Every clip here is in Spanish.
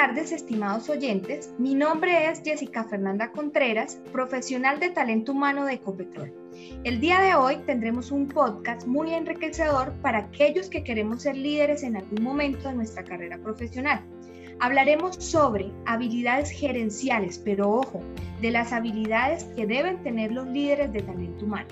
tardes, estimados oyentes. Mi nombre es Jessica Fernanda Contreras, profesional de talento humano de Ecopetrol. El día de hoy tendremos un podcast muy enriquecedor para aquellos que queremos ser líderes en algún momento de nuestra carrera profesional. Hablaremos sobre habilidades gerenciales, pero ojo, de las habilidades que deben tener los líderes de talento humano.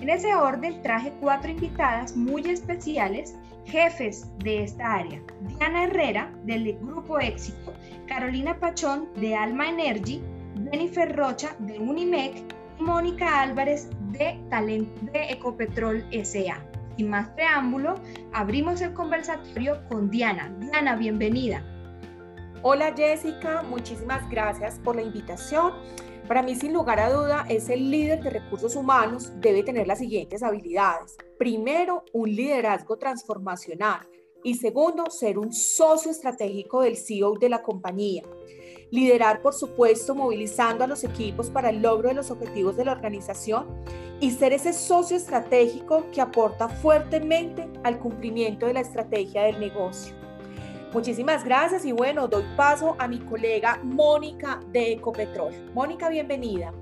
En ese orden traje cuatro invitadas muy especiales, jefes de esta área. Diana Herrera, del Grupo Éxito, Carolina Pachón, de Alma Energy, Jennifer Rocha, de Unimec, y Mónica Álvarez, de Talent de Ecopetrol SA. Sin más preámbulo, abrimos el conversatorio con Diana. Diana, bienvenida. Hola Jessica, muchísimas gracias por la invitación. Para mí, sin lugar a duda, es el líder de recursos humanos debe tener las siguientes habilidades. Primero, un liderazgo transformacional. Y segundo, ser un socio estratégico del CEO de la compañía. Liderar, por supuesto, movilizando a los equipos para el logro de los objetivos de la organización y ser ese socio estratégico que aporta fuertemente al cumplimiento de la estrategia del negocio. Muchísimas gracias y bueno, doy paso a mi colega Mónica de Ecopetrol. Mónica, bienvenida.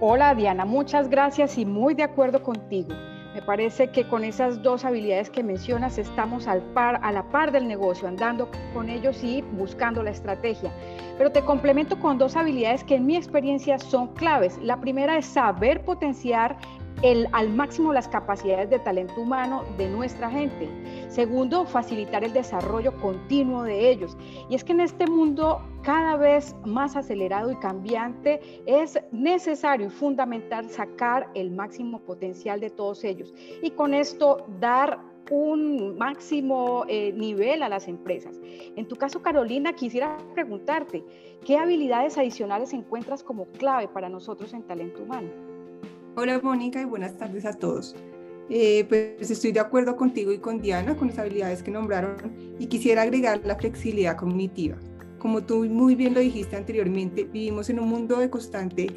Hola Diana, muchas gracias y muy de acuerdo contigo. Me parece que con esas dos habilidades que mencionas estamos al par, a la par del negocio, andando con ellos y buscando la estrategia. Pero te complemento con dos habilidades que en mi experiencia son claves. La primera es saber potenciar el, al máximo las capacidades de talento humano de nuestra gente. Segundo, facilitar el desarrollo continuo de ellos. Y es que en este mundo cada vez más acelerado y cambiante es necesario y fundamental sacar el máximo potencial de todos ellos. Y con esto dar un máximo eh, nivel a las empresas. En tu caso, Carolina, quisiera preguntarte, ¿qué habilidades adicionales encuentras como clave para nosotros en talento humano? Hola Mónica y buenas tardes a todos. Eh, pues estoy de acuerdo contigo y con Diana con las habilidades que nombraron y quisiera agregar la flexibilidad cognitiva. Como tú muy bien lo dijiste anteriormente, vivimos en un mundo de constante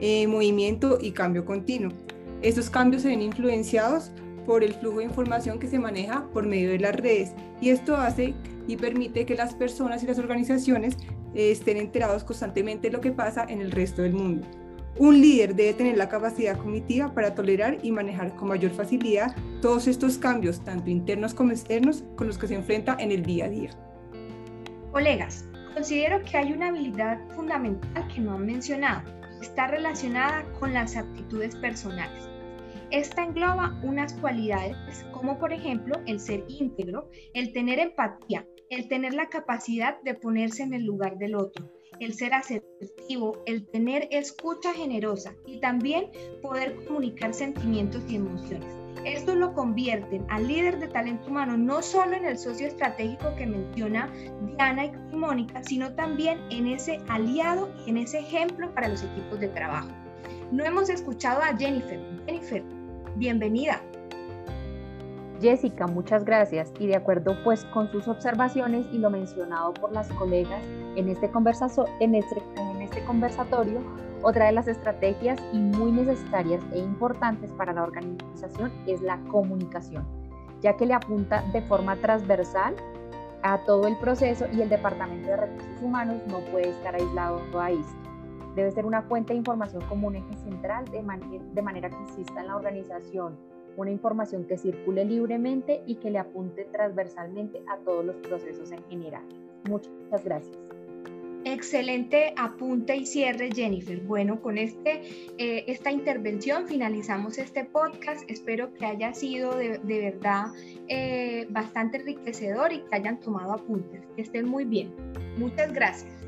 eh, movimiento y cambio continuo. Estos cambios se ven influenciados por el flujo de información que se maneja por medio de las redes y esto hace y permite que las personas y las organizaciones eh, estén enterados constantemente de lo que pasa en el resto del mundo. Un líder debe tener la capacidad cognitiva para tolerar y manejar con mayor facilidad todos estos cambios, tanto internos como externos, con los que se enfrenta en el día a día. Colegas, considero que hay una habilidad fundamental que no han mencionado. Está relacionada con las aptitudes personales. Esta engloba unas cualidades como por ejemplo el ser íntegro, el tener empatía, el tener la capacidad de ponerse en el lugar del otro, el ser asertivo, el tener escucha generosa y también poder comunicar sentimientos y emociones. Esto lo convierte al líder de talento humano no solo en el socio estratégico que menciona Diana y Mónica, sino también en ese aliado y en ese ejemplo para los equipos de trabajo. No hemos escuchado a Jennifer. Jennifer, bienvenida. Jessica, muchas gracias. Y de acuerdo pues con sus observaciones y lo mencionado por las colegas en este, este, en este conversatorio, otra de las estrategias y muy necesarias e importantes para la organización es la comunicación, ya que le apunta de forma transversal a todo el proceso y el Departamento de Recursos Humanos no puede estar aislado ahí. Debe ser una fuente de información como un eje central de, de manera que exista en la organización una información que circule libremente y que le apunte transversalmente a todos los procesos en general. Muchas gracias. Excelente apunte y cierre, Jennifer. Bueno, con este, eh, esta intervención finalizamos este podcast. Espero que haya sido de, verdad eh, bastante enriquecedor y que hayan tomado apuntes. Que estén muy bien. Muchas gracias.